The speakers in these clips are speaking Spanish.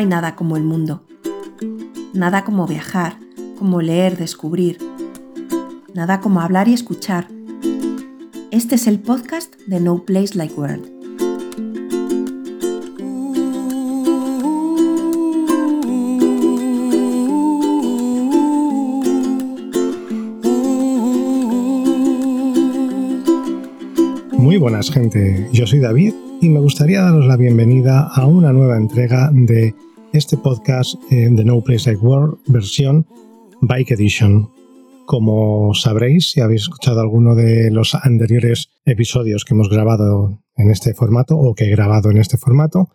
Hay nada como el mundo. Nada como viajar, como leer, descubrir. Nada como hablar y escuchar. Este es el podcast de No Place Like World. Muy buenas gente, yo soy David y me gustaría daros la bienvenida a una nueva entrega de este podcast eh, de No Place Like World versión Bike Edition. Como sabréis, si habéis escuchado alguno de los anteriores episodios que hemos grabado en este formato o que he grabado en este formato,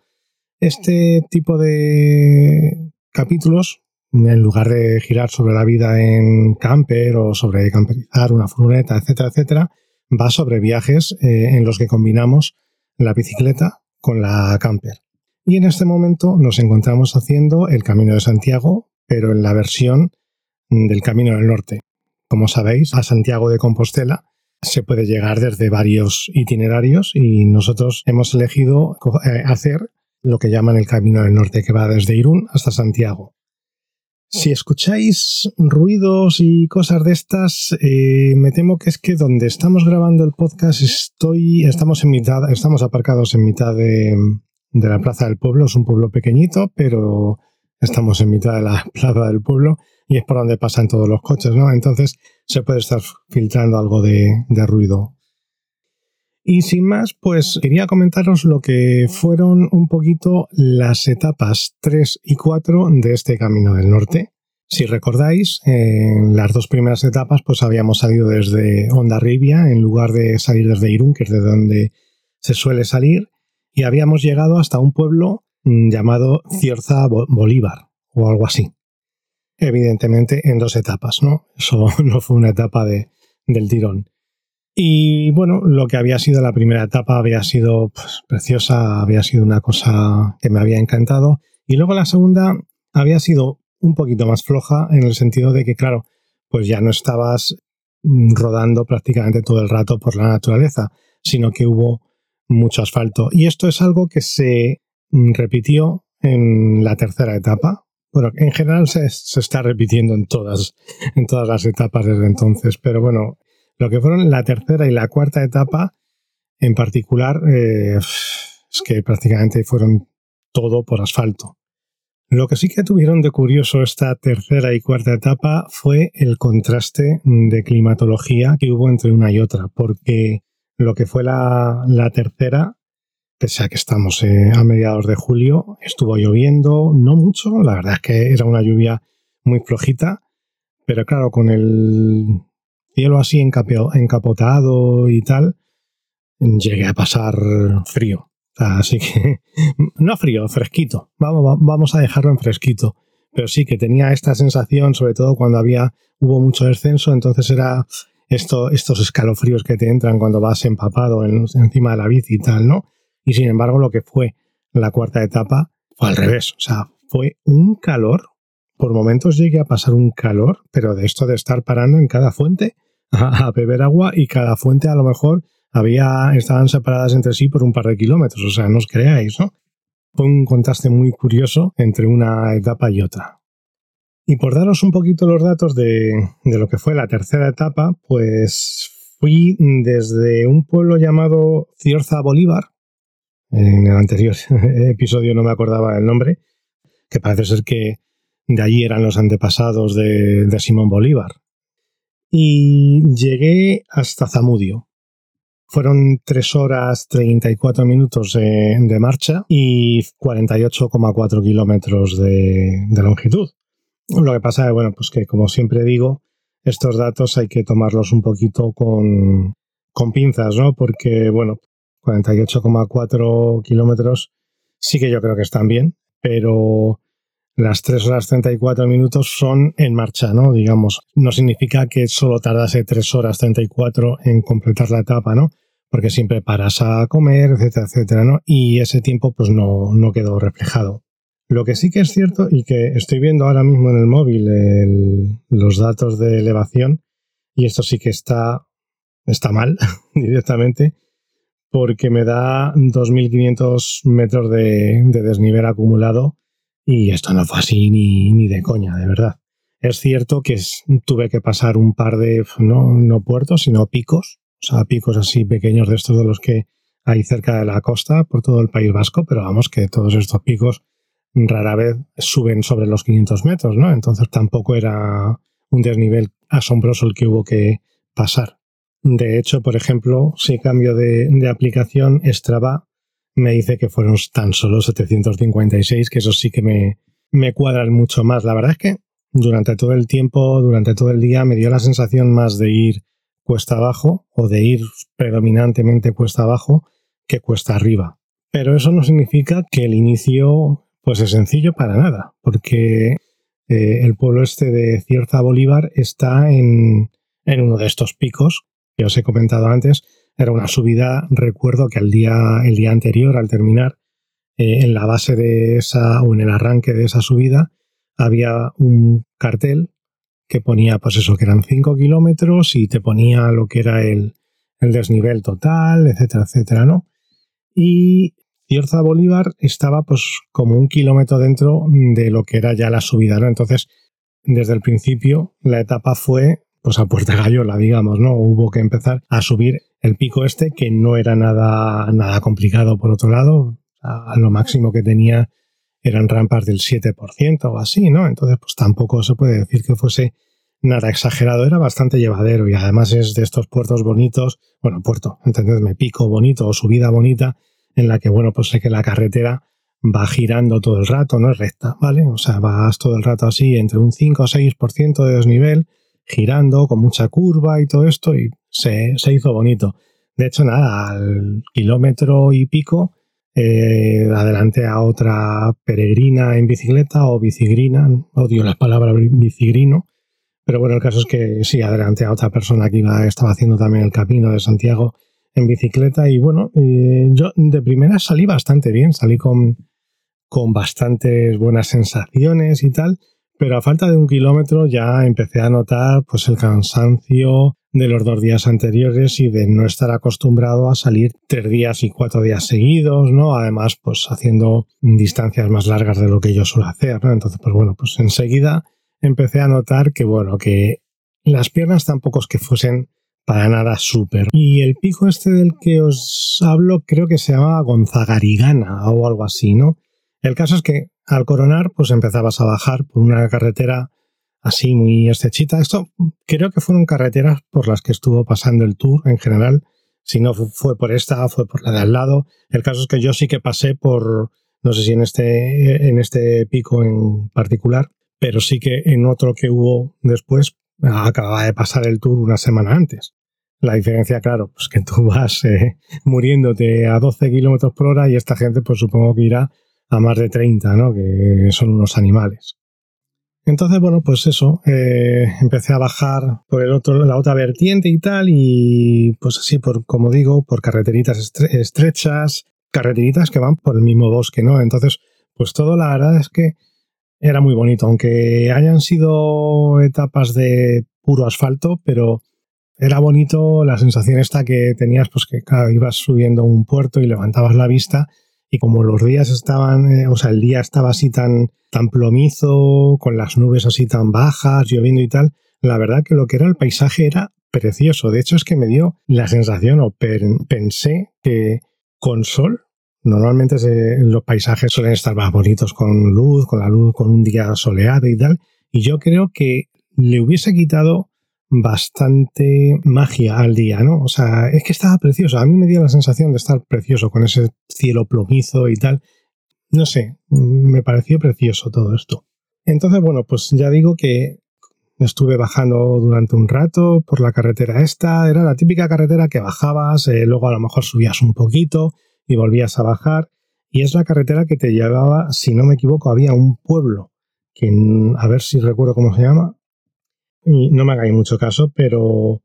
este tipo de capítulos, en lugar de girar sobre la vida en camper o sobre camperizar una furgoneta, etcétera, etcétera, va sobre viajes eh, en los que combinamos la bicicleta con la camper. Y en este momento nos encontramos haciendo el Camino de Santiago, pero en la versión del Camino del Norte. Como sabéis, a Santiago de Compostela se puede llegar desde varios itinerarios y nosotros hemos elegido eh, hacer lo que llaman el Camino del Norte, que va desde Irún hasta Santiago. Si escucháis ruidos y cosas de estas, eh, me temo que es que donde estamos grabando el podcast estoy, estamos en mitad, estamos aparcados en mitad de, de la plaza del pueblo. Es un pueblo pequeñito, pero estamos en mitad de la plaza del pueblo y es por donde pasan todos los coches, ¿no? Entonces se puede estar filtrando algo de, ruido y sin más, pues quería comentaros lo que fueron un poquito las etapas 3 y 4 de este Camino del Norte. Si recordáis, en las dos primeras etapas pues habíamos salido desde Ondarribia en lugar de salir desde Irún, que es de donde se suele salir, y habíamos llegado hasta un pueblo mm, llamado Ciorza Bolívar o algo así. Evidentemente en dos etapas, ¿no? Eso no fue una etapa de, del tirón. Y bueno, lo que había sido la primera etapa había sido pues, preciosa, había sido una cosa que me había encantado. Y luego la segunda había sido un poquito más floja en el sentido de que, claro, pues ya no estabas mm, rodando prácticamente todo el rato por la naturaleza, sino que hubo mucho asfalto. Y esto es algo que se mm, repitió en la tercera etapa. Bueno, en general se, se está repitiendo en todas, en todas las etapas desde entonces, pero bueno, lo que fueron la tercera y la cuarta etapa, en particular, eh, es que prácticamente fueron todo por asfalto. Lo que sí que tuvieron de curioso esta tercera y cuarta etapa fue el contraste de climatología que hubo entre una y otra, porque lo que fue la, tercera, pese a que estamos eh, a mediados de julio, estuvo lloviendo, no mucho, la verdad es que era una lluvia muy flojita, pero claro, con el cielo así encapotado y tal, llegué a pasar frío. Así que, no frío, fresquito. Vamos, vamos a dejarlo en fresquito. Pero sí que tenía esta sensación, sobre todo cuando había, hubo mucho descenso, entonces era esto, estos escalofríos que te entran cuando vas empapado encima de la bici y tal, ¿no? Y sin embargo, lo que fue la cuarta etapa fue al revés. O sea, fue un calor. Por momentos llegué a pasar un calor, pero de esto de estar parando en cada fuente a, beber agua y cada fuente a lo mejor había, estaban separadas entre sí por un par de kilómetros, o sea, no os creáis, ¿no? Fue un contraste muy curioso entre una etapa y otra. Y por daros un poquito los datos de, de lo que fue la tercera etapa, pues fui desde un pueblo llamado Ciorza Bolívar, en el anterior episodio no me acordaba el nombre, que parece ser que de allí eran los antepasados de, de Simón Bolívar, y llegué hasta Zamudio. Fueron 3 horas 34 minutos de, marcha y 48,4 kilómetros de, longitud. Lo que pasa es, bueno, pues que como siempre digo, estos datos hay que tomarlos un poquito con, con pinzas, ¿no? Porque, bueno, 48,4 kilómetros sí que yo creo que están bien, pero las 3 horas 34 minutos son en marcha, ¿no? Digamos, no significa que solo tardase 3 horas 34 en completar la etapa, ¿no? Porque siempre paras a comer, etcétera, etcétera, ¿no? Y ese tiempo pues no, no quedó reflejado. Lo que sí que es cierto y que estoy viendo ahora mismo en el móvil los datos de elevación y esto sí que está, está mal directamente porque me da 2.500 metros de, de desnivel acumulado Y esto no fue así ni, ni de coña, de verdad. Es cierto que tuve que pasar un par de, no, no puertos, sino picos, o sea, picos así pequeños de estos de los que hay cerca de la costa por todo el País Vasco, pero vamos que todos estos picos rara vez suben sobre los 500 metros, ¿no? Entonces tampoco era un desnivel asombroso el que hubo que pasar. De hecho, por ejemplo, si cambio de, aplicación, Strava me dice que fueron tan solo 756, que eso sí que me, me cuadran mucho más. La verdad es que durante todo el tiempo, durante todo el día, me dio la sensación más de ir cuesta abajo o de ir predominantemente cuesta abajo que cuesta arriba. Pero eso no significa que el inicio pues es sencillo para nada, porque eh, el pueblo este de Cierta Bolívar está en, en, uno de estos picos que os he comentado antes. Era una subida, recuerdo que el día, el día anterior, al terminar, eh, en la base de esa o en el arranque de esa subida, había un cartel que ponía, pues eso, que eran 5 kilómetros y te ponía lo que era el, el desnivel total, etcétera, etcétera, ¿no? Y Cierza Bolívar estaba pues como un kilómetro dentro de lo que era ya la subida, ¿no? Entonces, desde el principio, la etapa fue pues a puerta gallola, digamos, ¿no? Hubo que empezar a subir el pico este, que no era nada, nada complicado por otro lado, a, lo máximo que tenía eran rampas del 7% o así, ¿no? Entonces, pues tampoco se puede decir que fuese nada exagerado, era bastante llevadero y además es de estos puertos bonitos, bueno, puerto, entendedme, pico bonito o subida bonita, en la que, bueno, pues sé que la carretera va girando todo el rato, no es recta, ¿vale? O sea, vas todo el rato así entre un 5 o 6% de desnivel, girando con mucha curva y todo esto, y se, hizo bonito. De hecho, nada, al kilómetro y pico, eh, adelante a otra peregrina en bicicleta o bicigrina, odio la palabra bicigrino, pero bueno, el caso es que sí, adelante a otra persona que iba, estaba haciendo también el camino de Santiago en bicicleta y bueno, eh, yo de primera salí bastante bien, salí con, con bastantes buenas sensaciones y tal, pero a falta de un kilómetro ya empecé a notar pues el cansancio de los dos días anteriores y de no estar acostumbrado a salir tres días y cuatro días seguidos, ¿no? Además, pues haciendo distancias más largas de lo que yo suelo hacer, ¿no? Entonces, pues bueno, pues enseguida empecé a notar que, bueno, que las piernas tampoco es que fuesen para nada súper. Y el pico este del que os hablo creo que se llamaba Gonzagarigana o algo así, ¿no? El caso es que al coronar pues empezabas a bajar por una carretera así muy estrechita. Esto creo que fueron carreteras por las que estuvo pasando el tour en general. Si no fue por esta, fue por la de al lado. El caso es que yo sí que pasé por, no sé si en este, en este pico en particular, pero sí que en otro que hubo después acababa de pasar el tour una semana antes. La diferencia, claro, pues que tú vas eh, muriéndote a 12 kilómetros por hora y esta gente, pues supongo que irá a más de 30, ¿no? Que son unos animales. Entonces, bueno, pues eso, eh, empecé a bajar por el otro, la otra vertiente y tal, y pues así, por, como digo, por carreteritas estrechas, carreteritas que van por el mismo bosque, ¿no? Entonces, pues todo la verdad es que era muy bonito, aunque hayan sido etapas de puro asfalto, pero era bonito la sensación esta que tenías, pues que ibas subiendo un puerto y levantabas la vista y como los días estaban, eh, o sea, el día estaba así tan, tan plomizo, con las nubes así tan bajas, lloviendo y tal, la verdad que lo que era el paisaje era precioso. De hecho, es que me dio la sensación, o pensé que con sol, normalmente los paisajes suelen estar más bonitos con luz, con la luz, con un día soleado y tal, y yo creo que le hubiese quitado bastante magia al día, ¿no? O sea, es que estaba precioso. A mí me dio la sensación de estar precioso con ese cielo plomizo y tal. No sé, me pareció precioso todo esto. Entonces, bueno, pues ya digo que estuve bajando durante un rato por la carretera esta. Era la típica carretera que bajabas, eh, luego a lo mejor subías un poquito y volvías a bajar. Y es la carretera que te llevaba, si no me equivoco, había un pueblo que, a ver si recuerdo cómo se llama, y no me hagáis mucho caso, pero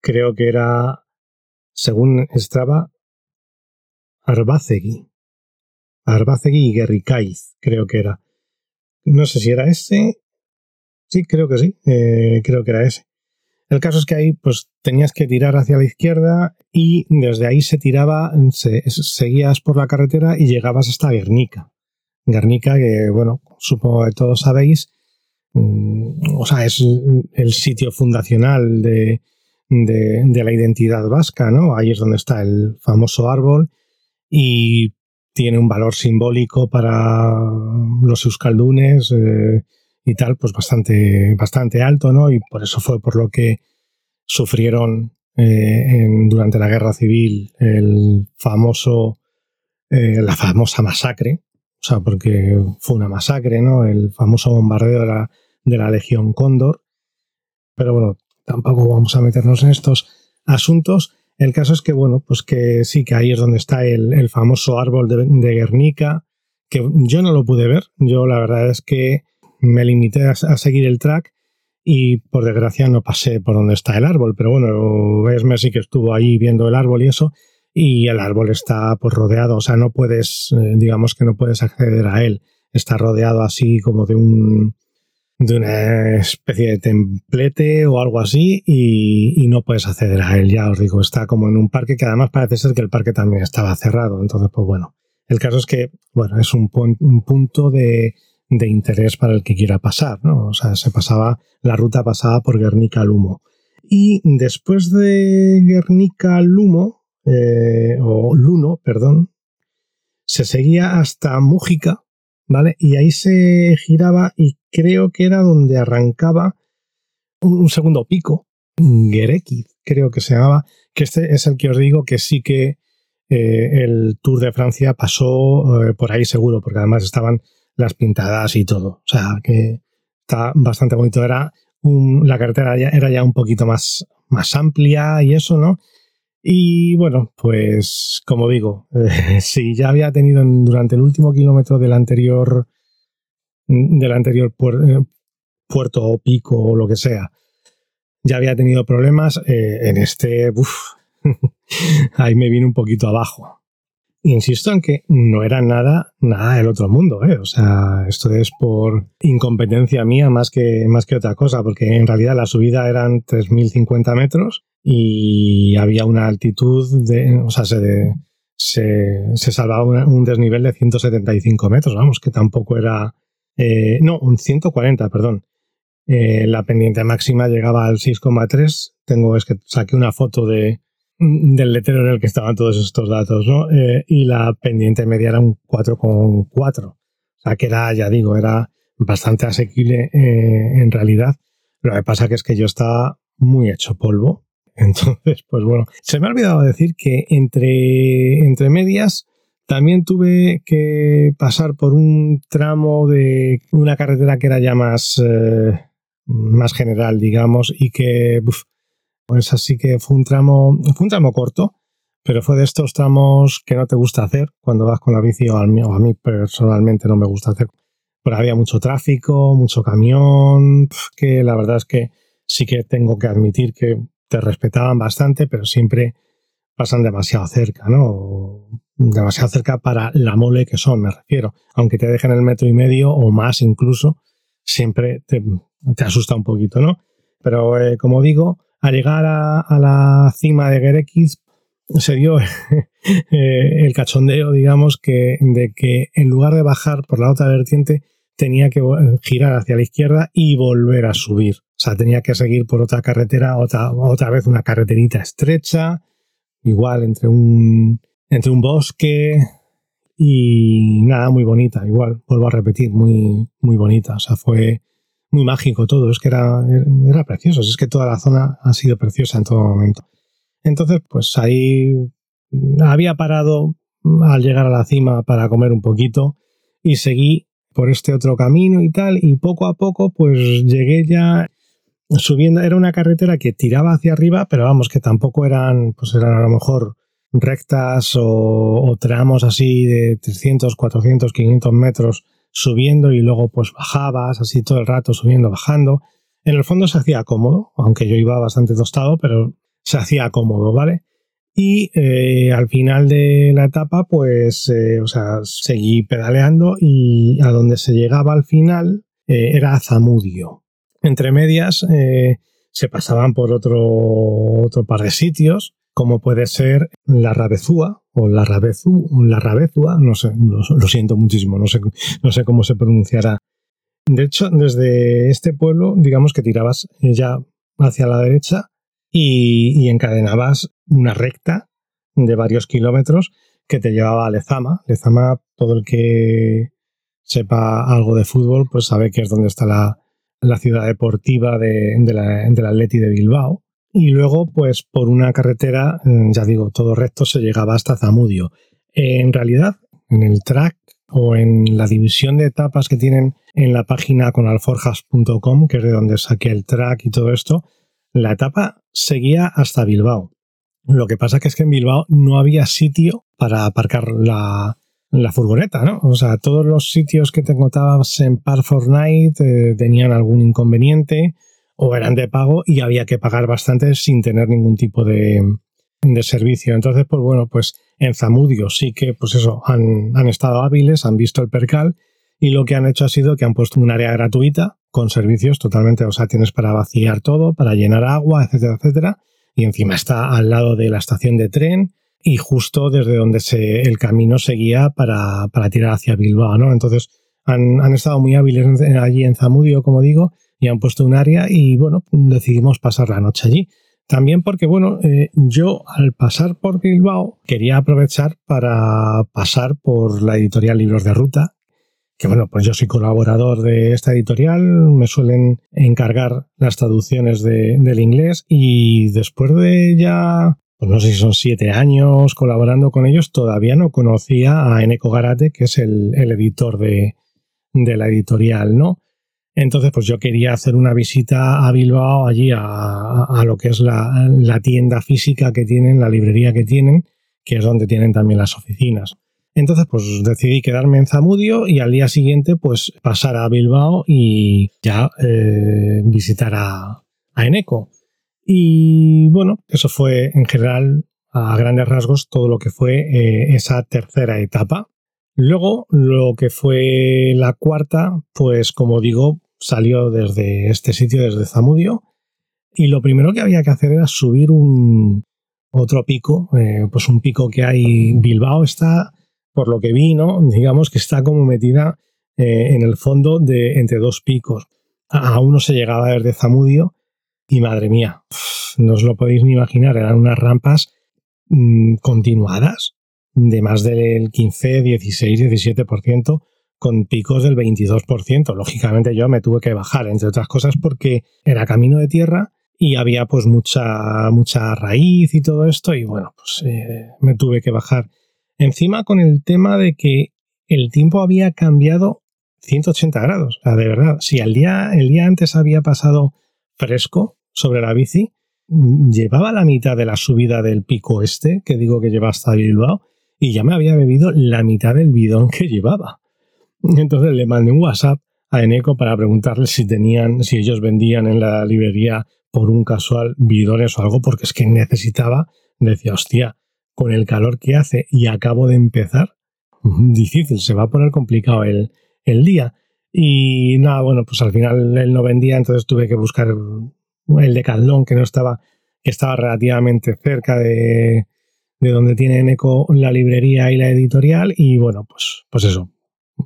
creo que era, según estaba, Arbacegui. Arbacegui y Guerricaiz, creo que era. No sé si era ese. Sí, creo que sí. Eh, creo que era ese. El caso es que ahí pues tenías que tirar hacia la izquierda y desde ahí se tiraba, seguías por la carretera y llegabas hasta Guernica. Guernica, que bueno, supongo que todos sabéis, mm, o sea, es el sitio fundacional de, de, la identidad vasca, ¿no? Ahí es donde está el famoso árbol y tiene un valor simbólico para los euskaldunes eh, y tal, pues bastante, bastante alto, ¿no? Y por eso fue por lo que sufrieron eh, durante la guerra civil el famoso, eh, la famosa masacre, o sea, porque fue una masacre, ¿no? El famoso bombardeo de la, de la Legión Cóndor. Pero bueno, tampoco vamos a meternos en estos asuntos. El caso es que, bueno, pues que sí, que ahí es donde está el, famoso árbol de, de, Guernica, que yo no lo pude ver. Yo la verdad es que me limité a, seguir el track y por desgracia no pasé por donde está el árbol. Pero bueno, es Messi que estuvo ahí viendo el árbol y eso, y el árbol está pues rodeado, o sea, no puedes, eh, digamos que no puedes acceder a él. Está rodeado así como de un de una especie de templete o algo así y, no puedes acceder a él, ya os digo, está como en un parque que además parece ser que el parque también estaba cerrado, entonces pues bueno, el caso es que, bueno, es un, un punto de, de, interés para el que quiera pasar, ¿no? O sea, se pasaba, la ruta pasaba por Guernica-Lumo. Y después de Guernica-Lumo, eh, o Luno, perdón, se seguía hasta Mújica, ¿vale? Y ahí se giraba y creo que era donde arrancaba un, segundo pico, Gerekiz, creo que se llamaba, que este es el que os digo que sí que eh, el Tour de Francia pasó eh, por ahí seguro, porque además estaban las pintadas y todo. O sea, que está bastante bonito. Era la carretera ya, era ya un poquito más, más amplia y eso, ¿no? Y bueno, pues como digo, si ya había tenido durante el último kilómetro del anterior, del anterior eh, puerto o pico o lo que sea, ya había tenido problemas, eh, en este, ahí me vino un poquito abajo. Insisto en que no era nada, nada del otro mundo, ¿eh? O sea, esto es por incompetencia mía más que, más que otra cosa, porque en realidad la subida eran 3.050 metros y había una altitud de, o sea, se, se, salvaba un desnivel de 175 metros, vamos, que tampoco era, eh, no, un 140, perdón. Eh, la pendiente máxima llegaba al 6,3. Tengo, es que saqué una foto de, del letrero en el que estaban todos estos datos, ¿no? Eh, y la pendiente media era un 4,4. O sea, que era, ya digo, era bastante asequible eh, en realidad. Lo que pasa que es que yo estaba muy hecho polvo. Entonces, pues bueno, se me ha olvidado decir que entre, entre medias también tuve que pasar por un tramo de una carretera que era ya más, eh, más general, digamos, y que pues así que fue un tramo, fue un tramo corto, pero fue de estos tramos que no te gusta hacer cuando vas con la bici, o a mí, a mí personalmente no me gusta hacer. Pero había mucho tráfico, mucho camión, que la verdad es que sí que tengo que admitir que te respetaban bastante, pero siempre pasan demasiado cerca, ¿no? Demasiado cerca para la mole que son, me refiero. Aunque te dejen el metro y medio o más incluso, siempre te, asusta un poquito, ¿no? Pero eh, como digo, al llegar a, la cima de Gerekiz se dio eh, el cachondeo, digamos, que, de que en lugar de bajar por la otra vertiente, tenía que girar hacia la izquierda y volver a subir. O sea, tenía que seguir por otra carretera, otra, otra vez una carreterita estrecha, igual entre un, entre un bosque y nada, muy bonita, igual, vuelvo a repetir, muy, muy bonita. O sea, fue, muy mágico todo, es que era, era precioso, es que toda la zona ha sido preciosa en todo momento. Entonces, pues ahí había parado al llegar a la cima para comer un poquito y seguí por este otro camino y tal, y poco a poco pues llegué ya subiendo, era una carretera que tiraba hacia arriba, pero vamos, que tampoco eran, pues eran a lo mejor rectas o, o tramos así de 300, 400, 500 metros subiendo y luego pues bajabas así todo el rato subiendo, bajando. En el fondo se hacía cómodo, aunque yo iba bastante tostado, pero se hacía cómodo, ¿vale? Y eh, al final de la etapa, pues, eh, o sea, seguí pedaleando y a donde se llegaba al final eh, era Zamudio. Entre medias se pasaban por otro, otro par de sitios, como puede ser la Rabezúa o la Rabezu, la Rabezúa, no sé, lo, siento muchísimo, no sé, no sé cómo se pronunciará. De hecho, desde este pueblo, digamos que tirabas ya hacia la derecha y, encadenabas una recta de varios kilómetros que te llevaba a Lezama. Lezama, todo el que sepa algo de fútbol, pues sabe que es donde está la, ciudad deportiva de, la, del Atleti de Bilbao. Y luego, pues por una carretera, mm, ya digo, todo recto se llegaba hasta Zamudio. En realidad, en el track o en la división de etapas que tienen en la página con alforjas.com, que es de donde saqué el track y todo esto, la etapa seguía hasta Bilbao. Lo que pasa que es que en Bilbao no había sitio para aparcar la, furgoneta, ¿no? O sea, todos los sitios que te encontrabas en Park Fortnite eh, tenían algún inconveniente o eran de pago y había que pagar bastante sin tener ningún tipo de, de servicio. Entonces, pues bueno, pues en Zamudio sí que, pues eso, han, han, estado hábiles, han visto el percal y lo que han hecho ha sido que han puesto un área gratuita con servicios totalmente, o sea, tienes para vaciar todo, para llenar agua, etcétera, etcétera. Y encima está al lado de la estación de tren y justo desde donde se, el camino seguía para, para tirar hacia Bilbao, ¿no? Entonces, han, han estado muy hábiles allí en Zamudio, como digo, y han puesto un área y, bueno, decidimos pasar la noche allí. También porque, bueno, eh, yo al pasar por Bilbao quería aprovechar para pasar por la editorial Libros de Ruta, que bueno, pues yo soy colaborador de esta editorial, me suelen encargar las traducciones del inglés y después de ya, pues no sé si son siete años colaborando con ellos, todavía no conocía a Eneco Garate, que es el, editor de, de la editorial, ¿no? Entonces, pues yo quería hacer una visita a Bilbao, allí a, lo que es la, tienda física que tienen, la librería que tienen, que es donde tienen también las oficinas. Entonces, pues decidí quedarme en Zamudio y al día siguiente, pues pasar a Bilbao y ya eh, visitar a, Eneco. Y bueno, eso fue en general, a grandes rasgos, todo lo que fue eh, esa tercera etapa. Luego, lo que fue la cuarta, pues como digo, salió desde este sitio, desde Zamudio, y lo primero que había que hacer era subir un otro pico, eh, pues un pico que hay. Bilbao está, por lo que vi, ¿no? Digamos que está como metida eh, en el fondo de entre dos picos. A uno se llegaba desde Zamudio y madre mía, no os lo podéis ni imaginar, eran unas rampas mm, continuadas de más del 15, 16, 17%, con picos del 22%. Lógicamente yo me tuve que bajar, entre otras cosas porque era camino de tierra y había pues mucha, mucha raíz y todo esto y bueno, pues eh, me tuve que bajar. Encima con el tema de que el tiempo había cambiado 180 grados. De verdad, si el día, el día antes había pasado fresco sobre la bici, llevaba la mitad de la subida del pico este, que digo que lleva hasta Bilbao, y ya me había bebido la mitad del bidón que llevaba. Entonces le mandé un WhatsApp a Eneco para preguntarle si tenían, si ellos vendían en la librería por un casual bidones o algo, porque es que necesitaba, decía, hostia, con el calor que hace y acabo de empezar, difícil, se va a poner complicado el, el día. Y nada, bueno, pues al final él no vendía, entonces tuve que buscar el de Caldón, que no estaba, que estaba relativamente cerca de, de donde tiene Eco la librería y la editorial. Y bueno, pues, pues eso,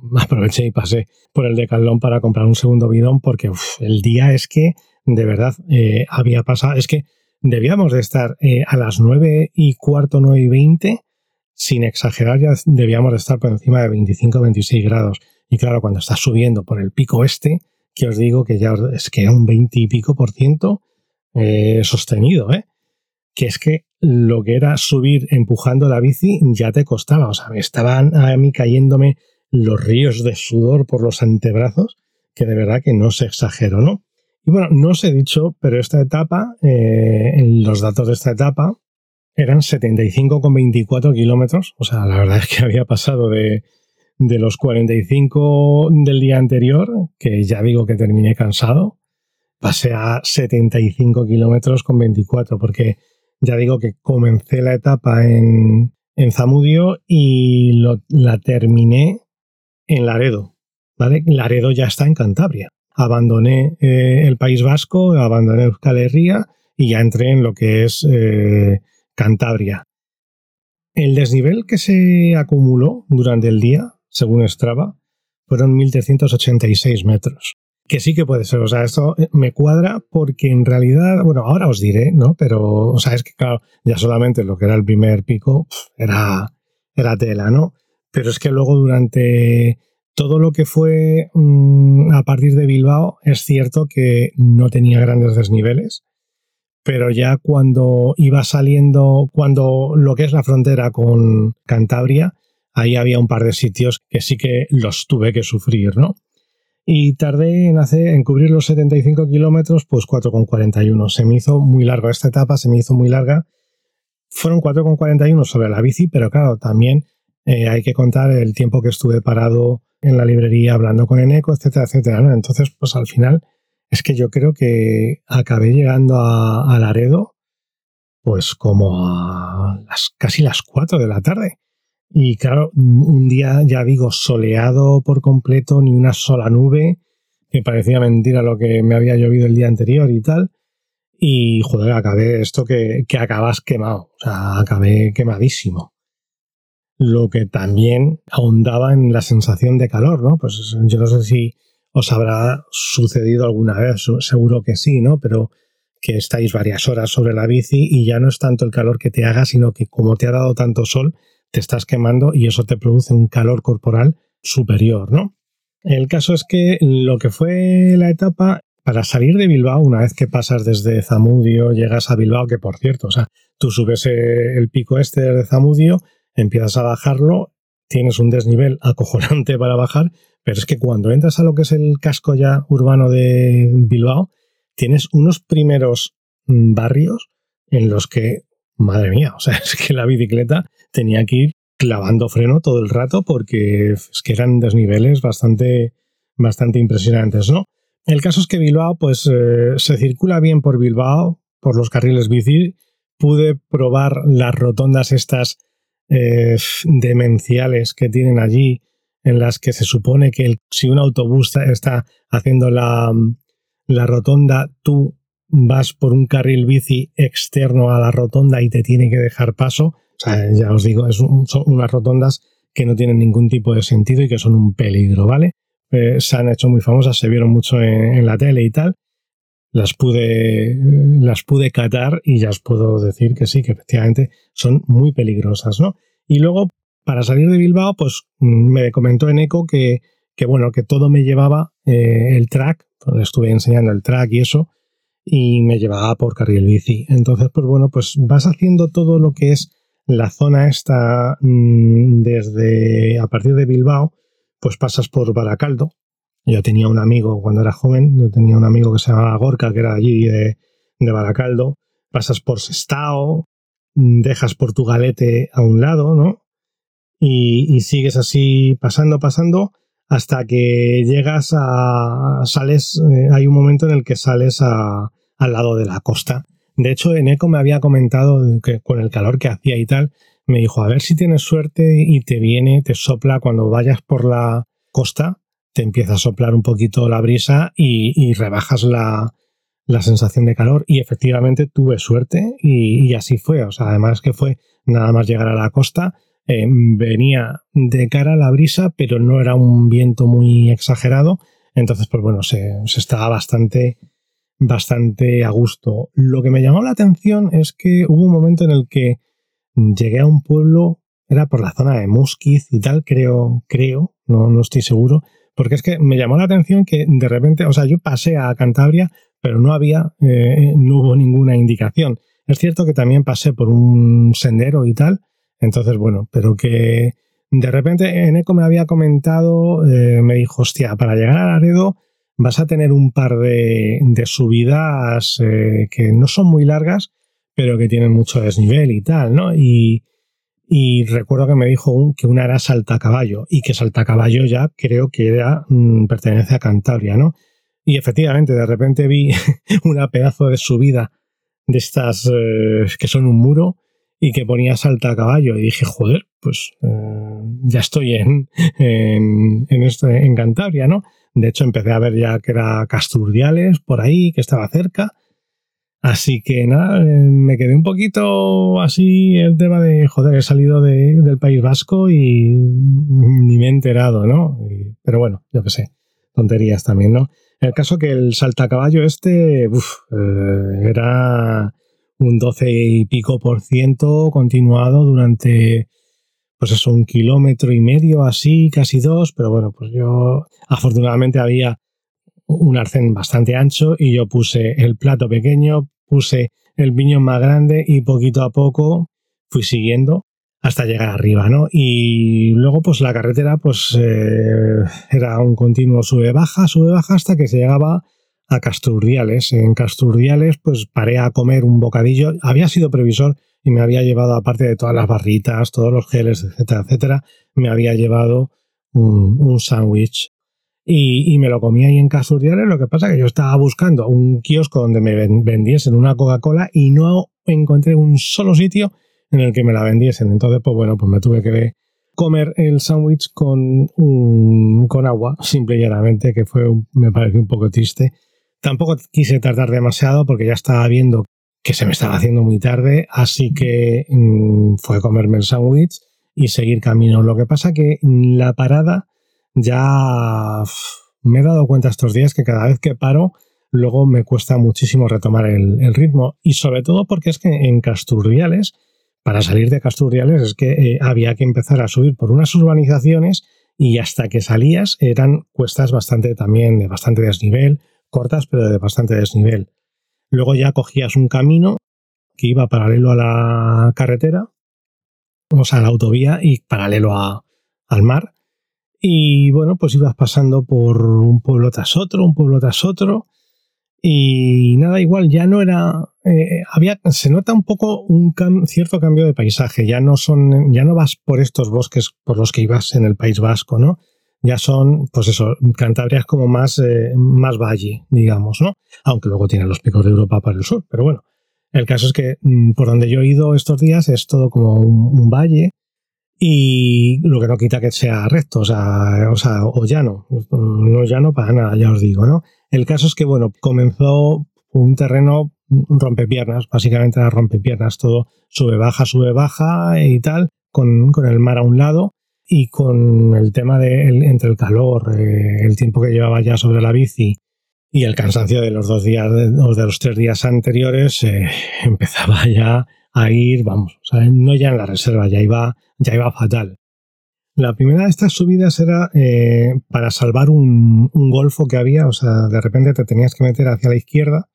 aproveché y pasé por el Decathlon para comprar un segundo bidón porque el día es que de verdad eh, había pasado, es que debíamos de estar eh, a las 9 y cuarto, 9 y 20, sin exagerar, ya debíamos de estar por encima de 25 26 grados. Y claro, cuando estás subiendo por el pico este, que os digo que ya es que era un 20 y pico por ciento eh, sostenido, ¿eh? que es que lo que era subir empujando la bici ya te costaba. O sea, me estaban a mí cayéndome los ríos de sudor por los antebrazos, que de verdad que no se exagero, ¿no? Y bueno, no os he dicho, pero esta etapa, eh, los datos de esta etapa eran 75,24 kilómetros. O sea, la verdad es que había pasado de, de los 45 del día anterior, que ya digo que terminé cansado, pasé a 75 kilómetros con 24, porque ya digo que comencé la etapa en, en Zamudio y la terminé en Laredo. ¿vale? Laredo ya está en Cantabria. Abandoné eh, el País Vasco, abandoné Euskal Herria y ya entré en lo que es eh, Cantabria. El desnivel que se acumuló durante el día, según Strava, fueron 1.386 metros. Que sí que puede ser, o sea, esto me cuadra porque en realidad, bueno, ahora os diré, ¿no? Pero, o sea, es que claro, ya solamente lo que era el primer pico era, era tela, ¿no? Pero es que luego durante todo lo que fue mm, a partir de Bilbao, es cierto que no tenía grandes desniveles, pero ya cuando iba saliendo, cuando lo que es la frontera con Cantabria, ahí había un par de sitios que sí que los tuve que sufrir, ¿no? Y tardé en, hacer, en cubrir los 75 kilómetros, pues 4,41. Se me hizo muy larga esta etapa, se me hizo muy larga. Fueron 4,41 sobre la bici, pero claro, también eh, hay que contar el tiempo que estuve parado en la librería hablando con Eneco, etcétera, etcétera. Entonces, pues al final es que yo creo que acabé llegando a, a Laredo, pues como a las, casi las 4 de la tarde. Y claro, un día, ya digo, soleado por completo, ni una sola nube, que parecía mentira lo que me había llovido el día anterior y tal. Y joder, acabé esto que, que acabas quemado, o sea, acabé quemadísimo. Lo que también ahondaba en la sensación de calor, ¿no? Pues yo no sé si os habrá sucedido alguna vez, seguro que sí, ¿no? Pero que estáis varias horas sobre la bici y ya no es tanto el calor que te haga, sino que como te ha dado tanto sol, te estás quemando y eso te produce un calor corporal superior, ¿no? El caso es que lo que fue la etapa para salir de Bilbao, una vez que pasas desde Zamudio, llegas a Bilbao, que por cierto, o sea, tú subes el pico este de Zamudio, empiezas a bajarlo, tienes un desnivel acojonante para bajar, pero es que cuando entras a lo que es el casco ya urbano de Bilbao, tienes unos primeros mm, barrios en los que, madre mía, o sea, es que la bicicleta tenía que ir clavando freno todo el rato porque es que eran desniveles bastante, bastante impresionantes, ¿no? El caso es que Bilbao, pues eh, se circula bien por Bilbao, por los carriles bici. Pude probar las rotondas estas eh, demenciales que tienen allí, en las que se supone que si un autobús está haciendo la, la rotonda, tú vas por un carril bici externo a la rotonda y te tiene que dejar paso. O sea, ya os digo, son unas rotondas que no tienen ningún tipo de sentido y que son un peligro, ¿vale? Eh, se han hecho muy famosas, se vieron mucho en, la tele y tal. Las pude, las pude catar y ya os puedo decir que sí, que efectivamente son muy peligrosas, ¿no? Y luego, para salir de Bilbao, pues mm, me comentó en Eco que, que bueno, que todo me llevaba eh, el track, pues, estuve enseñando el track y eso, y me llevaba por carril bici. Entonces, pues bueno, pues vas haciendo todo lo que es la zona esta mm, desde a partir de Bilbao, pues pasas por Baracaldo. Yo tenía un amigo cuando era joven, yo tenía un amigo que se llamaba Gorka, que era allí de, de Baracaldo. Pasas por Sestao, dejas Portugalete a un lado, ¿no? Y, sigues así pasando, pasando, hasta que llegas a. sales. Eh, hay un momento en el que sales al lado de la costa. De hecho, Eneco me había comentado que con el calor que hacía y tal, me dijo, a ver si tienes suerte y te viene, te sopla cuando vayas por la costa, te empieza a soplar un poquito la brisa y, rebajas la, sensación de calor. Y efectivamente tuve suerte y, así fue. O sea, además que fue nada más llegar a la costa, eh, venía de cara a la brisa, pero no era un viento muy exagerado. Entonces, pues bueno, se, estaba bastante bastante a gusto. Lo que me llamó la atención es que hubo un momento en el que llegué a un pueblo, era por la zona de Musquiz y tal, creo, creo, no, no estoy seguro, porque es que me llamó la atención que de repente, o sea, yo pasé a Cantabria, pero no había, eh, no hubo ninguna indicación. Es cierto que también pasé por un sendero y tal, entonces bueno, pero que de repente Eneco me había comentado, eh, me dijo, hostia, para llegar a Laredo vas a tener un par de, subidas eh, que no son muy largas, pero que tienen mucho desnivel y tal, ¿no? Y, recuerdo que me dijo que una era Saltacaballo y que Saltacaballo ya creo que era, mm, pertenece a Cantabria, ¿no? Y efectivamente, de repente vi una pedazo de subida de estas eh, que son un muro y que ponía Saltacaballo y dije, joder, pues eh, ya estoy en, en, en, este, en Cantabria, ¿no? De hecho, empecé a ver ya que era Casturdiales por ahí, que estaba cerca. Así que nada, eh, me quedé un poquito así el tema de, joder, he salido del País Vasco y ni me he enterado, ¿no? pero bueno, yo qué sé, tonterías también, ¿no? El caso que el saltacaballo este uf, eh, era un 12 y pico por ciento continuado durante, pues eso, un kilómetro y medio, así, casi dos, pero bueno, pues yo afortunadamente había un arcén bastante ancho y yo puse el plato pequeño, puse el piñón más grande y poquito a poco fui siguiendo hasta llegar arriba, ¿no? Y luego, pues la carretera, pues eh, era un continuo sube-baja, sube-baja hasta que se llegaba a Casturdiales. En Casturdiales, pues paré a comer un bocadillo. Había sido previsor y me había llevado, aparte de todas las barritas, todos los geles, etcétera, etcétera, me había llevado un, un sándwich y, me lo comí ahí en Casturdiales. Lo que pasa que yo estaba buscando un kiosco donde me vendiesen una Coca-Cola y no encontré un solo sitio en el que me la vendiesen. Entonces, pues bueno, pues me tuve que comer el sándwich con, con agua, simple y llanamente, que fue me pareció un poco triste. Tampoco quise tardar demasiado porque ya estaba viendo que se me estaba haciendo muy tarde, así que mm, fue comerme el sándwich y seguir camino. Lo que pasa que la parada ya me he dado cuenta estos días que cada vez que paro, luego me cuesta muchísimo retomar el, ritmo. Y sobre todo porque es que en Casturriales, para salir de Casturriales, es que eh, había que empezar a subir por unas urbanizaciones y hasta que salías eran cuestas bastante también de bastante desnivel, cortas pero de bastante desnivel. Luego ya cogías un camino que iba paralelo a la carretera, o sea, a la autovía y paralelo al mar y bueno, pues ibas pasando por un pueblo tras otro, un pueblo tras otro. Y nada, igual ya no era. Eh, había, se nota un poco un cierto cambio de paisaje. Ya no son. Ya no vas por estos bosques por los que ibas en el País Vasco, ¿no? Ya son, pues eso, Cantabria es como más, eh, más valle, digamos, ¿no? Aunque luego tiene los picos de Europa para el sur. Pero bueno, el caso es que mm, por donde yo he ido estos días es todo como un valle y lo que no quita que sea recto, o sea, o, sea, o llano, no llano para nada, ya os digo, ¿no? El caso es que, bueno, comenzó un terreno rompepiernas, básicamente era rompepiernas, todo sube, baja, sube, baja y tal, con, con el mar a un lado y con el tema de entre el calor, eh, el tiempo que llevaba ya sobre la bici y el cansancio de los dos días o de los tres días anteriores, eh, empezaba ya a ir, vamos, no ya en la reserva, ya iba, ya iba fatal. La primera de estas subidas era eh, para salvar un, golfo que había, o sea, de repente te tenías que meter hacia la izquierda,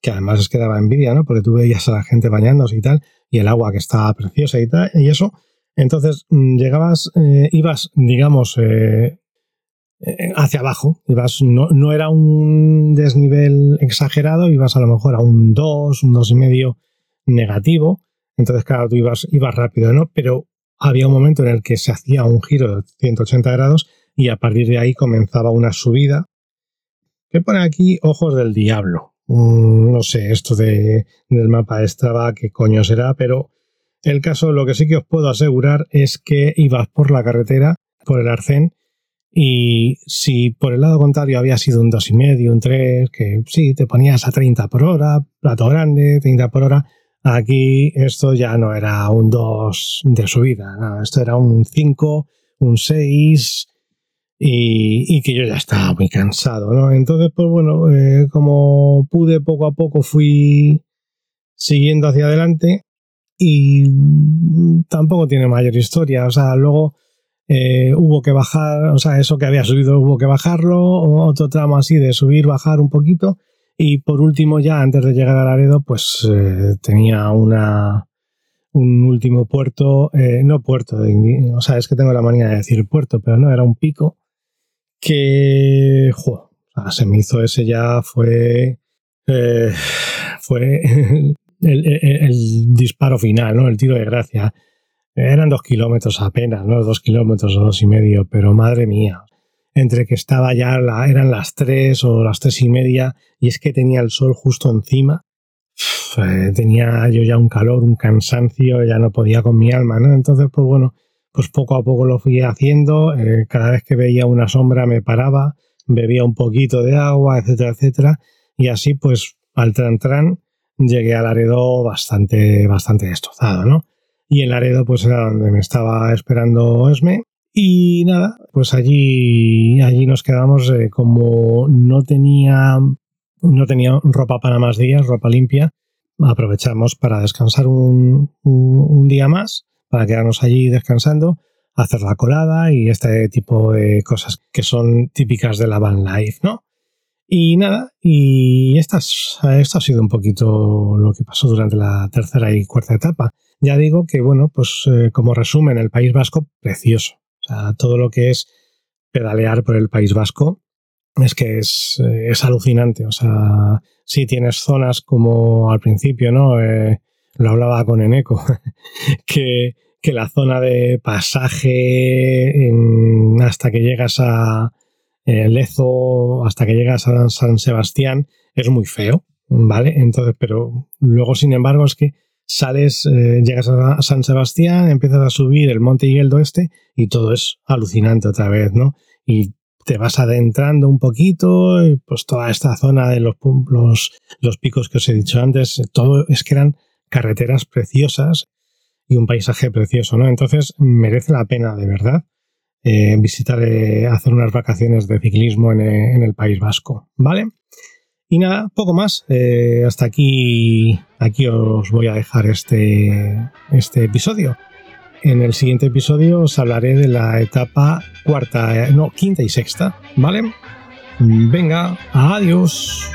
que además es que daba envidia, ¿no? Porque tú veías a la gente bañándose y tal, y el agua que estaba preciosa y tal, y eso. Entonces mm, llegabas, eh, ibas, digamos, eh, hacia abajo, ibas, no, no, era un desnivel exagerado, ibas a lo mejor a un 2, un 2,5 negativo, entonces, claro, tú ibas, ibas rápido, ¿no? Pero había un momento en el que se hacía un giro de 180 grados y a partir de ahí comenzaba una subida. ¿Qué pone aquí? Ojos del diablo. Mm, no sé, esto de, del mapa de Strava, qué coño será, pero el caso, lo que sí que os puedo asegurar es que ibas por la carretera, por el arcén, y si por el lado contrario había sido un 2,5, un 3, que sí, te ponías a 30 por hora, plato grande, 30 por hora, Aquí esto ya no era un 2 de subida, esto era un 5, un 6 y, que yo ya estaba muy cansado, ¿no? Entonces, pues bueno, eh, como pude poco a poco fui siguiendo hacia adelante y tampoco tiene mayor historia, o sea, luego eh, hubo que bajar, o sea, eso que había subido hubo que bajarlo, otro tramo así de subir, bajar un poquito y por último, ya antes de llegar a Laredo, pues eh, tenía una, un último puerto, eh, no puerto, o sea, es que tengo la manía de decir puerto, pero no, era un pico que, jo, se me hizo ese ya, fue, eh, fue el, el, disparo final, ¿no? El tiro de gracia. Eran dos kilómetros apenas, ¿no? Dos kilómetros o dos y medio, pero madre mía entre que estaba ya, eran las tres o las tres y media, y es que tenía el sol justo encima. Eh, tenía yo ya un calor, un cansancio, ya no podía con mi alma, ¿no? Entonces, pues bueno, pues poco a poco lo fui haciendo. Eh, cada vez que veía una sombra me paraba, bebía un poquito de agua, etcétera, etcétera. Y así, pues, al tran tran, llegué a Laredo bastante, bastante destrozado, ¿no? Y en Laredo, pues era donde me estaba esperando Esme. Y nada, pues allí, allí nos quedamos eh, como no tenía, no tenía ropa para más días, ropa limpia. Aprovechamos para descansar un, un día más, para quedarnos allí descansando, hacer la colada y este tipo de cosas que son típicas de la van life, ¿no? Y nada, y esto ha sido un poquito lo que pasó durante la tercera y cuarta etapa. Ya digo que, bueno, pues eh, como resumen, el País Vasco, precioso. O sea, todo lo que es pedalear por el País Vasco es que es, eh, es alucinante. O sea, sí tienes zonas como al principio, ¿no? Eh, lo hablaba con Eneco, que, que la zona de pasaje hasta que llegas a, eh, Lezo hasta que llegas a San Sebastián es muy feo, ¿vale? Entonces, pero luego, sin embargo, es que sales, eh, llegas a San Sebastián, empiezas a subir el Monte Higueldo este y todo es alucinante otra vez, ¿no? Y te vas adentrando un poquito, y pues toda esta zona de los, los, picos que os he dicho antes, todo es que eran carreteras preciosas y un paisaje precioso, ¿no? Entonces merece la pena de verdad eh, visitar, eh, hacer unas vacaciones de ciclismo eh, en, el País Vasco, ¿vale? Y nada, poco más. hasta aquí, aquí os voy a dejar este, este episodio. En el siguiente episodio os hablaré de la etapa cuarta, no, quinta y sexta, ¿vale? Venga, adiós.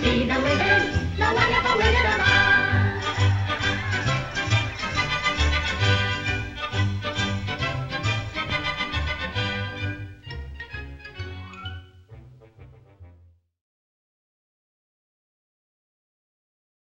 See the wizard.